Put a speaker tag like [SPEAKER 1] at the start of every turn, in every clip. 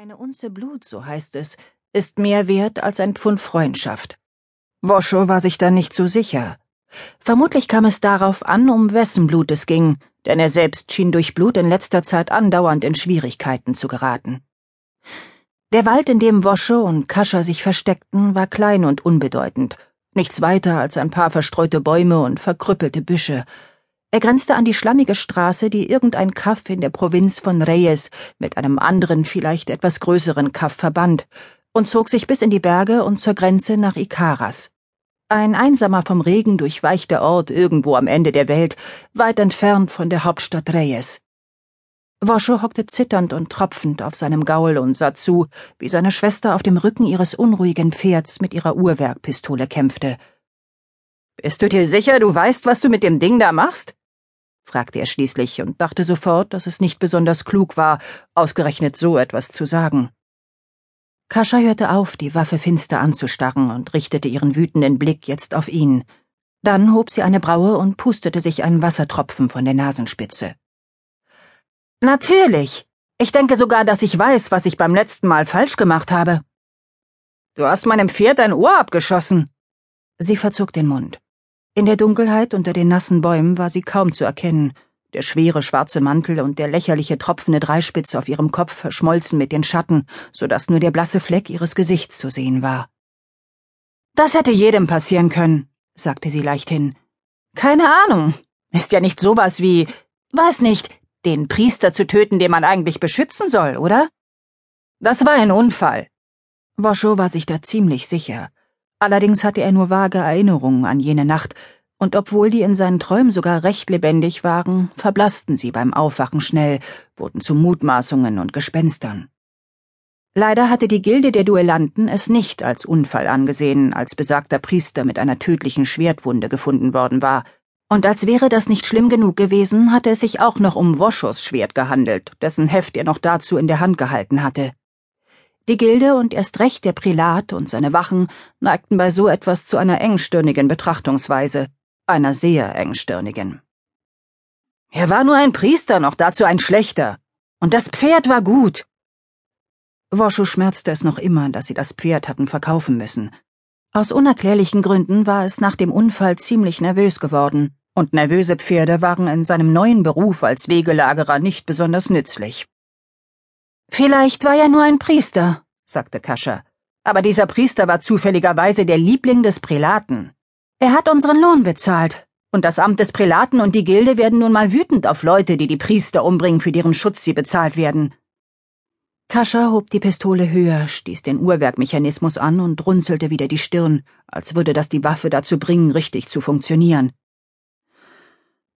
[SPEAKER 1] Eine Unze Blut, so heißt es, ist mehr wert als ein Pfund Freundschaft. Woscho war sich da nicht so sicher. Vermutlich kam es darauf an, um wessen Blut es ging, denn er selbst schien durch Blut in letzter Zeit andauernd in Schwierigkeiten zu geraten. Der Wald, in dem Woscho und Kascha sich versteckten, war klein und unbedeutend, nichts weiter als ein paar verstreute Bäume und verkrüppelte Büsche, er grenzte an die schlammige Straße, die irgendein Kaff in der Provinz von Reyes mit einem anderen, vielleicht etwas größeren Kaff verband, und zog sich bis in die Berge und zur Grenze nach Ikaras. Ein einsamer vom Regen durchweichter Ort irgendwo am Ende der Welt, weit entfernt von der Hauptstadt Reyes. Woscho hockte zitternd und tropfend auf seinem Gaul und sah zu, wie seine Schwester auf dem Rücken ihres unruhigen Pferds mit ihrer Uhrwerkpistole kämpfte. Bist du dir sicher, du weißt, was du mit dem Ding da machst? Fragte er schließlich und dachte sofort, dass es nicht besonders klug war, ausgerechnet so etwas zu sagen. Kascha hörte auf, die Waffe finster anzustarren und richtete ihren wütenden Blick jetzt auf ihn. Dann hob sie eine Braue und pustete sich einen Wassertropfen von der Nasenspitze. Natürlich. Ich denke sogar, dass ich weiß, was ich beim letzten Mal falsch gemacht habe. Du hast meinem Pferd ein Ohr abgeschossen. Sie verzog den Mund. In der Dunkelheit unter den nassen Bäumen war sie kaum zu erkennen. Der schwere schwarze Mantel und der lächerliche tropfende Dreispitz auf ihrem Kopf verschmolzen mit den Schatten, so dass nur der blasse Fleck ihres Gesichts zu sehen war. Das hätte jedem passieren können, sagte sie leichthin. Keine Ahnung. Ist ja nicht sowas wie, weiß nicht, den Priester zu töten, den man eigentlich beschützen soll, oder? Das war ein Unfall. Woscho war sich da ziemlich sicher. Allerdings hatte er nur vage Erinnerungen an jene Nacht, und obwohl die in seinen Träumen sogar recht lebendig waren, verblassten sie beim Aufwachen schnell, wurden zu Mutmaßungen und Gespenstern. Leider hatte die Gilde der Duellanten es nicht als Unfall angesehen, als besagter Priester mit einer tödlichen Schwertwunde gefunden worden war, und als wäre das nicht schlimm genug gewesen, hatte es sich auch noch um Woschos Schwert gehandelt, dessen Heft er noch dazu in der Hand gehalten hatte. Die Gilde und erst recht der Prälat und seine Wachen neigten bei so etwas zu einer engstirnigen Betrachtungsweise, einer sehr engstirnigen. Er war nur ein Priester, noch dazu ein schlechter. Und das Pferd war gut. Woscho schmerzte es noch immer, dass sie das Pferd hatten verkaufen müssen. Aus unerklärlichen Gründen war es nach dem Unfall ziemlich nervös geworden, und nervöse Pferde waren in seinem neuen Beruf als Wegelagerer nicht besonders nützlich. Vielleicht war er nur ein Priester, sagte Kascha. Aber dieser Priester war zufälligerweise der Liebling des Prälaten. Er hat unseren Lohn bezahlt. Und das Amt des Prälaten und die Gilde werden nun mal wütend auf Leute, die die Priester umbringen, für deren Schutz sie bezahlt werden. Kascha hob die Pistole höher, stieß den Uhrwerkmechanismus an und runzelte wieder die Stirn, als würde das die Waffe dazu bringen, richtig zu funktionieren.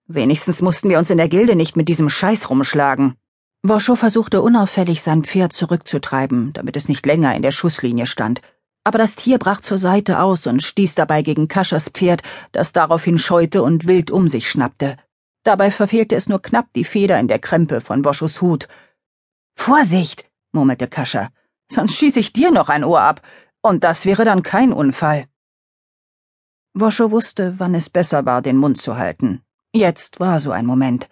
[SPEAKER 1] Wenigstens mussten wir uns in der Gilde nicht mit diesem Scheiß rumschlagen. Woscho versuchte unauffällig sein Pferd zurückzutreiben, damit es nicht länger in der Schusslinie stand. Aber das Tier brach zur Seite aus und stieß dabei gegen Kaschas Pferd, das daraufhin scheute und wild um sich schnappte. Dabei verfehlte es nur knapp die Feder in der Krempe von Woschos Hut. Vorsicht, murmelte Kascha, sonst schieß ich dir noch ein Ohr ab, und das wäre dann kein Unfall. Woscho wusste, wann es besser war, den Mund zu halten. Jetzt war so ein Moment.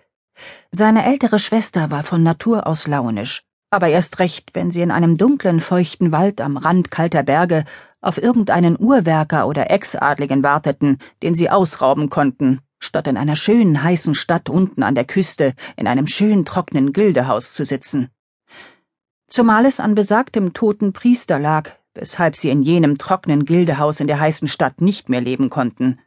[SPEAKER 1] Seine ältere Schwester war von Natur aus launisch, aber erst recht, wenn sie in einem dunklen, feuchten Wald am Rand kalter Berge auf irgendeinen Uhrwerker oder Exadligen warteten, den sie ausrauben konnten, statt in einer schönen, heißen Stadt unten an der Küste in einem schön trockenen Gildehaus zu sitzen. Zumal es an besagtem toten Priester lag, weshalb sie in jenem trockenen Gildehaus in der heißen Stadt nicht mehr leben konnten.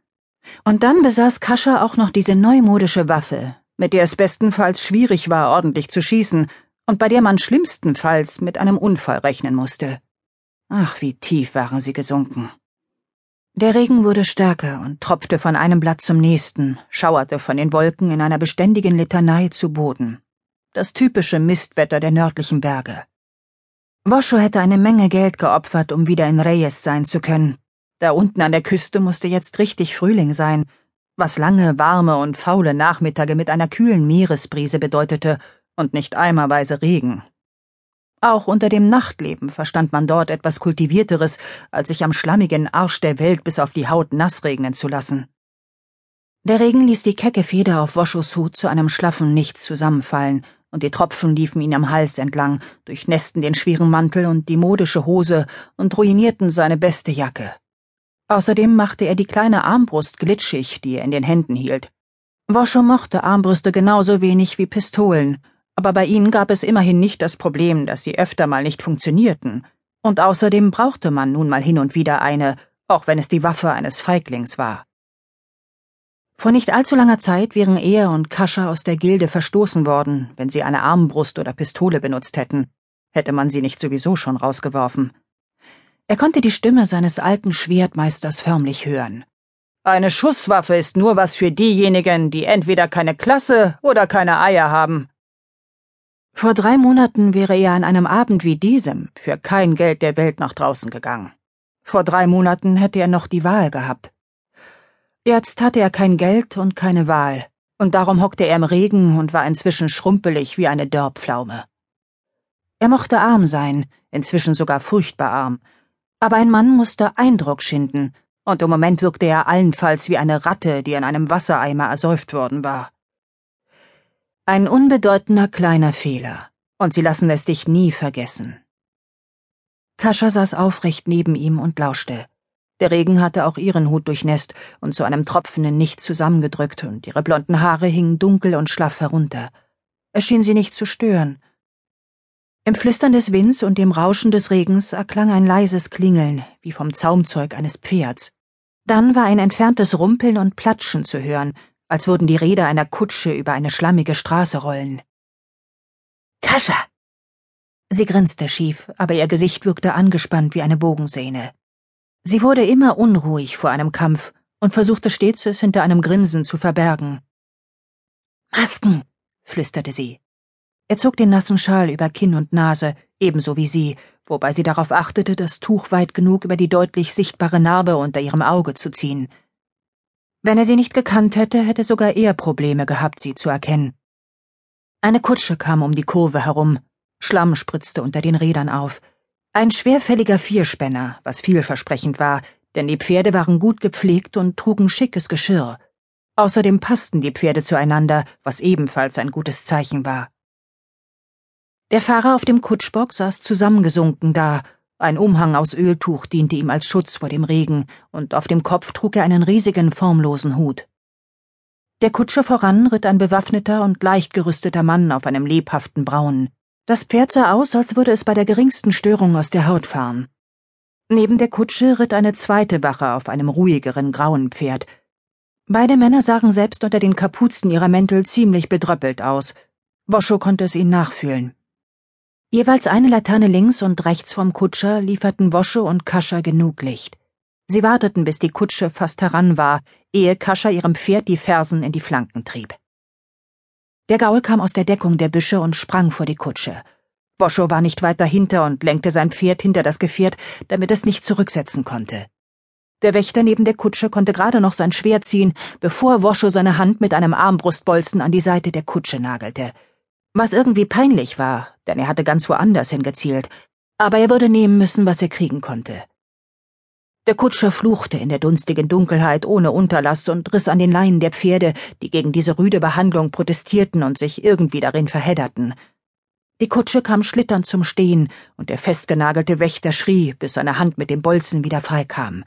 [SPEAKER 1] Und dann besaß Kascha auch noch diese neumodische Waffe, mit der es bestenfalls schwierig war, ordentlich zu schießen, und bei der man schlimmstenfalls mit einem Unfall rechnen musste. Ach, wie tief waren sie gesunken. Der Regen wurde stärker und tropfte von einem Blatt zum nächsten, schauerte von den Wolken in einer beständigen Litanei zu Boden. Das typische Mistwetter der nördlichen Berge. Woscho hätte eine Menge Geld geopfert, um wieder in Reyes sein zu können. Da unten an der Küste musste jetzt richtig Frühling sein, was lange, warme und faule Nachmittage mit einer kühlen Meeresbrise bedeutete und nicht eimerweise Regen. Auch unter dem Nachtleben verstand man dort etwas Kultivierteres, als sich am schlammigen Arsch der Welt bis auf die Haut nass regnen zu lassen. Der Regen ließ die kecke Feder auf Woschos Hut zu einem schlaffen Nichts zusammenfallen, und die Tropfen liefen ihm am Hals entlang, durchnässten den schweren Mantel und die modische Hose und ruinierten seine beste Jacke. Außerdem machte er die kleine Armbrust glitschig, die er in den Händen hielt. Woscho mochte Armbrüste genauso wenig wie Pistolen, aber bei ihnen gab es immerhin nicht das Problem, dass sie öfter mal nicht funktionierten. Und außerdem brauchte man nun mal hin und wieder eine, auch wenn es die Waffe eines Feiglings war. Vor nicht allzu langer Zeit wären er und Kascha aus der Gilde verstoßen worden, wenn sie eine Armbrust oder Pistole benutzt hätten. Hätte man sie nicht sowieso schon rausgeworfen. Er konnte die Stimme seines alten Schwertmeisters förmlich hören. Eine Schusswaffe ist nur was für diejenigen, die entweder keine Klasse oder keine Eier haben. Vor drei Monaten wäre er an einem Abend wie diesem für kein Geld der Welt nach draußen gegangen. Vor drei Monaten hätte er noch die Wahl gehabt. Jetzt hatte er kein Geld und keine Wahl, und darum hockte er im Regen und war inzwischen schrumpelig wie eine Dörrpflaume. Er mochte arm sein, inzwischen sogar furchtbar arm, aber ein Mann musste Eindruck schinden, und im Moment wirkte er allenfalls wie eine Ratte, die in einem Wassereimer ersäuft worden war. Ein unbedeutender kleiner Fehler, und sie lassen es dich nie vergessen. Kascha saß aufrecht neben ihm und lauschte. Der Regen hatte auch ihren Hut durchnässt und zu einem tropfenden Nichts zusammengedrückt, und ihre blonden Haare hingen dunkel und schlaff herunter. Es schien sie nicht zu stören. Im Flüstern des Winds und dem Rauschen des Regens erklang ein leises Klingeln, wie vom Zaumzeug eines Pferds. Dann war ein entferntes Rumpeln und Platschen zu hören, als würden die Räder einer Kutsche über eine schlammige Straße rollen. Kascha! Sie grinste schief, aber ihr Gesicht wirkte angespannt wie eine Bogensehne. Sie wurde immer unruhig vor einem Kampf und versuchte stets, es hinter einem Grinsen zu verbergen. Masken, flüsterte sie. Er zog den nassen Schal über Kinn und Nase, ebenso wie sie, wobei sie darauf achtete, das Tuch weit genug über die deutlich sichtbare Narbe unter ihrem Auge zu ziehen. Wenn er sie nicht gekannt hätte, hätte sogar er Probleme gehabt, sie zu erkennen. Eine Kutsche kam um die Kurve herum, Schlamm spritzte unter den Rädern auf, ein schwerfälliger Vierspänner, was vielversprechend war, denn die Pferde waren gut gepflegt und trugen schickes Geschirr. Außerdem passten die Pferde zueinander, was ebenfalls ein gutes Zeichen war. Der Fahrer auf dem Kutschbock saß zusammengesunken da, ein Umhang aus Öltuch diente ihm als Schutz vor dem Regen, und auf dem Kopf trug er einen riesigen, formlosen Hut. Der Kutsche voran ritt ein bewaffneter und leicht gerüsteter Mann auf einem lebhaften Braun. Das Pferd sah aus, als würde es bei der geringsten Störung aus der Haut fahren. Neben der Kutsche ritt eine zweite Wache auf einem ruhigeren grauen Pferd. Beide Männer sahen selbst unter den Kapuzen ihrer Mäntel ziemlich bedröppelt aus. Woscho konnte es ihnen nachfühlen. Jeweils eine Laterne links und rechts vom Kutscher lieferten Woscho und Kascha genug Licht. Sie warteten, bis die Kutsche fast heran war, ehe Kascha ihrem Pferd die Fersen in die Flanken trieb. Der Gaul kam aus der Deckung der Büsche und sprang vor die Kutsche. Boscho war nicht weit dahinter und lenkte sein Pferd hinter das Gefährt, damit es nicht zurücksetzen konnte. Der Wächter neben der Kutsche konnte gerade noch sein Schwert ziehen, bevor Woscho seine Hand mit einem Armbrustbolzen an die Seite der Kutsche nagelte. Was irgendwie peinlich war, denn er hatte ganz woanders hingezielt, aber er würde nehmen müssen, was er kriegen konnte. Der Kutscher fluchte in der dunstigen Dunkelheit ohne Unterlass und riss an den Leinen der Pferde, die gegen diese rüde Behandlung protestierten und sich irgendwie darin verhedderten. Die Kutsche kam schlitternd zum Stehen, und der festgenagelte Wächter schrie, bis seine Hand mit dem Bolzen wieder freikam.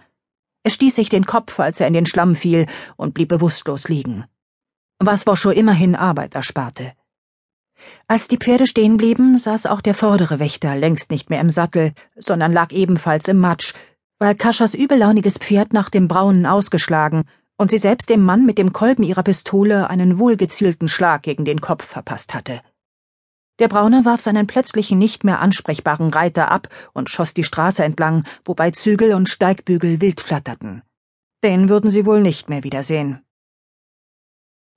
[SPEAKER 1] Er stieß sich den Kopf, als er in den Schlamm fiel, und blieb bewusstlos liegen. Was Woscho immerhin Arbeit ersparte. Als die Pferde stehen blieben, saß auch der vordere Wächter längst nicht mehr im Sattel, sondern lag ebenfalls im Matsch, weil Kaschas übellauniges Pferd nach dem Braunen ausgeschlagen und sie selbst dem Mann mit dem Kolben ihrer Pistole einen wohlgezielten Schlag gegen den Kopf verpasst hatte. Der Braune warf seinen plötzlichen nicht mehr ansprechbaren Reiter ab und schoss die Straße entlang, wobei Zügel und Steigbügel wild flatterten. Den würden sie wohl nicht mehr wiedersehen.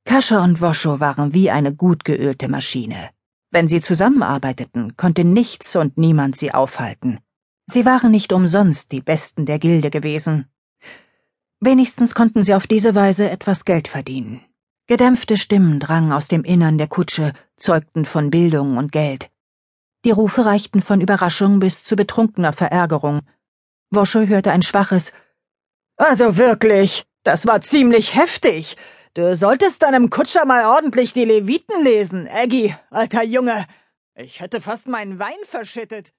[SPEAKER 1] Kascha und Woscho waren wie eine gut geölte Maschine. Wenn sie zusammenarbeiteten, konnte nichts und niemand sie aufhalten. Sie waren nicht umsonst die Besten der Gilde gewesen. Wenigstens konnten sie auf diese Weise etwas Geld verdienen. Gedämpfte Stimmen drangen aus dem Innern der Kutsche, zeugten von Bildung und Geld. Die Rufe reichten von Überraschung bis zu betrunkener Verärgerung. Wosche hörte ein schwaches Also wirklich, das war ziemlich heftig.
[SPEAKER 2] Du solltest deinem Kutscher mal ordentlich die Leviten lesen, Aggie, alter Junge. Ich hätte fast meinen Wein verschüttet.